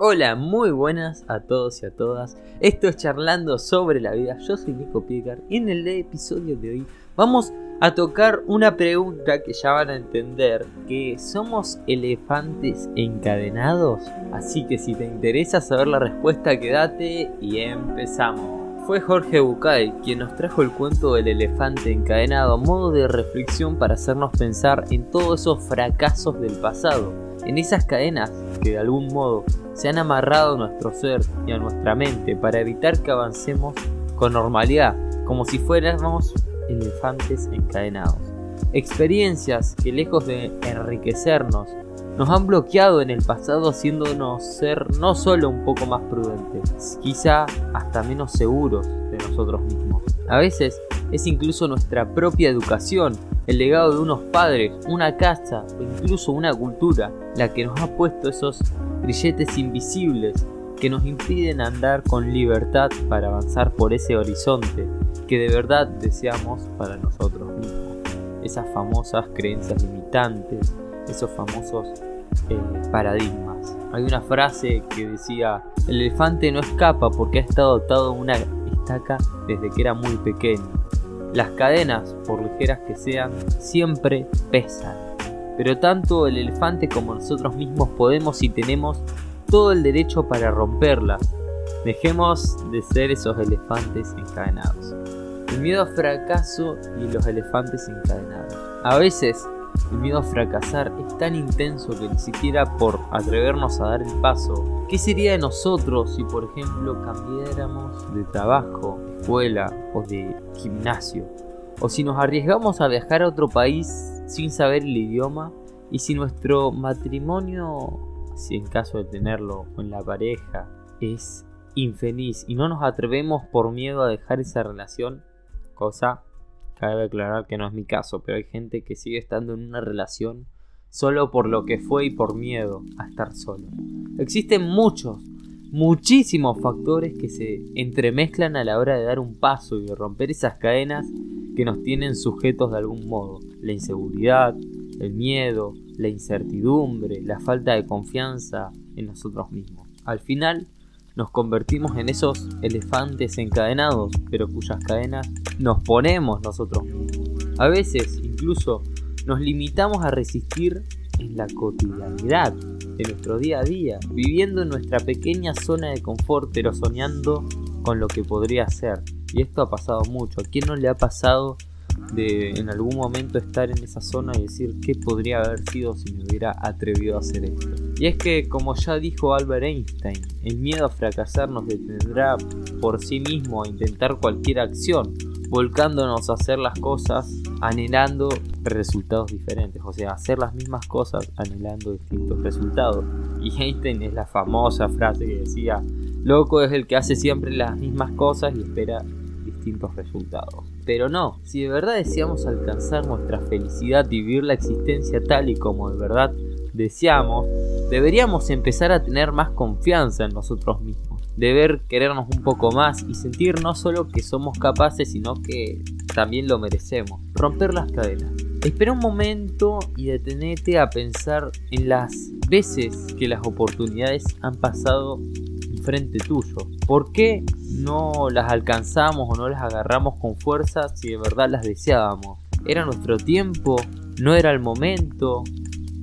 Hola, muy buenas a todos y a todas. Esto es Charlando sobre la vida. Yo soy Nico Piegar y en el episodio de hoy vamos a tocar una pregunta que ya van a entender, que somos elefantes encadenados. Así que si te interesa saber la respuesta, quédate y empezamos. Fue Jorge Bucay quien nos trajo el cuento del elefante encadenado a modo de reflexión para hacernos pensar en todos esos fracasos del pasado, en esas cadenas que de algún modo se han amarrado a nuestro ser y a nuestra mente para evitar que avancemos con normalidad, como si fuéramos elefantes encadenados. Experiencias que lejos de enriquecernos, nos han bloqueado en el pasado haciéndonos ser no solo un poco más prudentes, quizá hasta menos seguros de nosotros mismos. A veces es incluso nuestra propia educación, el legado de unos padres, una casa o incluso una cultura la que nos ha puesto esos grilletes invisibles que nos impiden andar con libertad para avanzar por ese horizonte que de verdad deseamos para nosotros mismos. Esas famosas creencias limitantes, esos famosos eh, paradigmas. Hay una frase que decía, el elefante no escapa porque ha estado atado a una estaca desde que era muy pequeño. Las cadenas, por ligeras que sean, siempre pesan. Pero tanto el elefante como nosotros mismos podemos y tenemos todo el derecho para romperlas. Dejemos de ser esos elefantes encadenados. El miedo a fracaso y los elefantes encadenados. A veces el miedo a fracasar es tan intenso que ni siquiera por atrevernos a dar el paso, ¿qué sería de nosotros si por ejemplo cambiáramos de trabajo, de escuela o de gimnasio? O si nos arriesgamos a viajar a otro país sin saber el idioma y si nuestro matrimonio, si en caso de tenerlo con la pareja, es infeliz y no nos atrevemos por miedo a dejar esa relación, cosa Cabe aclarar que no es mi caso, pero hay gente que sigue estando en una relación solo por lo que fue y por miedo a estar solo. Existen muchos, muchísimos factores que se entremezclan a la hora de dar un paso y de romper esas cadenas que nos tienen sujetos de algún modo. La inseguridad, el miedo, la incertidumbre, la falta de confianza en nosotros mismos. Al final, nos convertimos en esos elefantes encadenados, pero cuyas cadenas nos ponemos nosotros mismos. A veces incluso nos limitamos a resistir en la cotidianidad de nuestro día a día, viviendo en nuestra pequeña zona de confort, pero soñando con lo que podría ser. Y esto ha pasado mucho. ¿A quién no le ha pasado de en algún momento estar en esa zona y decir qué podría haber sido si me hubiera atrevido a hacer esto. Y es que, como ya dijo Albert Einstein, el miedo a fracasar nos detendrá por sí mismo a intentar cualquier acción, volcándonos a hacer las cosas anhelando resultados diferentes, o sea, hacer las mismas cosas anhelando distintos resultados. Y Einstein es la famosa frase que decía, loco es el que hace siempre las mismas cosas y espera distintos resultados. Pero no, si de verdad deseamos alcanzar nuestra felicidad vivir la existencia tal y como de verdad deseamos, deberíamos empezar a tener más confianza en nosotros mismos. Deber querernos un poco más y sentir no solo que somos capaces, sino que también lo merecemos. Romper las cadenas. Espera un momento y detenete a pensar en las veces que las oportunidades han pasado frente tuyo. ¿Por qué no las alcanzamos o no las agarramos con fuerza si de verdad las deseábamos? ¿Era nuestro tiempo? ¿No era el momento?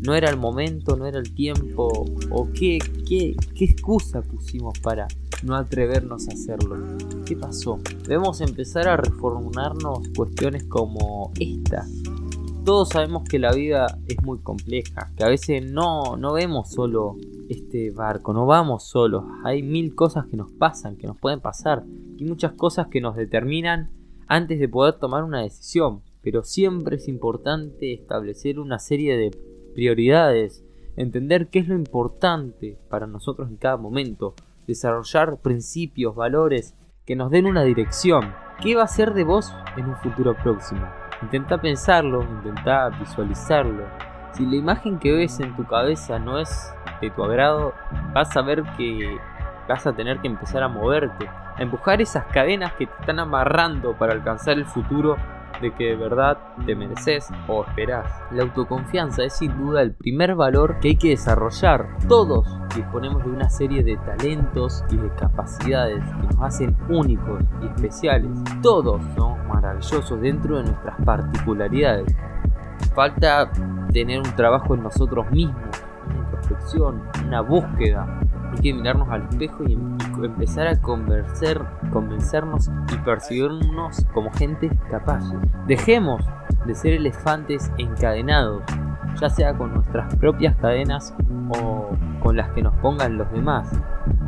¿No era el momento? ¿No era el tiempo? ¿O qué, qué, qué excusa pusimos para no atrevernos a hacerlo? ¿Qué pasó? Debemos empezar a reformularnos cuestiones como esta. Todos sabemos que la vida es muy compleja, que a veces no, no vemos solo este barco, no vamos solos, hay mil cosas que nos pasan, que nos pueden pasar, y muchas cosas que nos determinan antes de poder tomar una decisión, pero siempre es importante establecer una serie de prioridades, entender qué es lo importante para nosotros en cada momento, desarrollar principios, valores que nos den una dirección. ¿Qué va a ser de vos en un futuro próximo? Intenta pensarlo, intenta visualizarlo. Si la imagen que ves en tu cabeza no es de tu agrado, vas a ver que vas a tener que empezar a moverte, a empujar esas cadenas que te están amarrando para alcanzar el futuro de que de verdad te mereces o esperás. La autoconfianza es sin duda el primer valor que hay que desarrollar. Todos disponemos de una serie de talentos y de capacidades que nos hacen únicos y especiales. Todos somos maravillosos dentro de nuestras particularidades. Falta tener un trabajo en nosotros mismos, una introspección, una búsqueda. Hay que mirarnos al espejo y, empezar a convencer, convencernos y percibirnos como gente capaces. Dejemos de ser elefantes encadenados, ya sea con nuestras propias cadenas o con las que nos pongan los demás.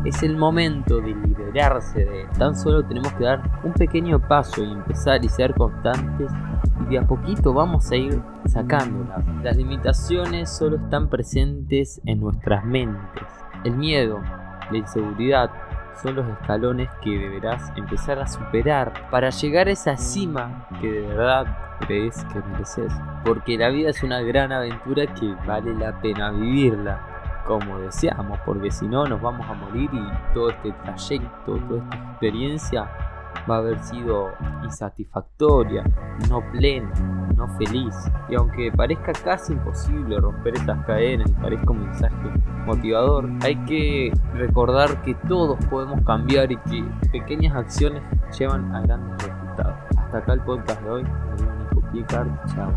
Es el momento de liberarse de tan solo tenemos que dar un pequeño paso y empezar y ser constantes y de a poquito vamos a ir sacándolas. Las limitaciones solo están presentes en nuestras mentes. El miedo, la inseguridad son los escalones que deberás empezar a superar para llegar a esa cima que de verdad crees que mereces. Porque la vida es una gran aventura que vale la pena vivirla como deseamos, porque si no nos vamos a morir y todo este trayecto, toda esta experiencia va a haber sido insatisfactoria, no plena, no feliz. Y aunque parezca casi imposible romper esas cadenas y parezca un mensaje motivador, hay que recordar que todos podemos cambiar y que pequeñas acciones llevan a grandes resultados. Hasta acá el podcast de hoy. Me Nico Chao.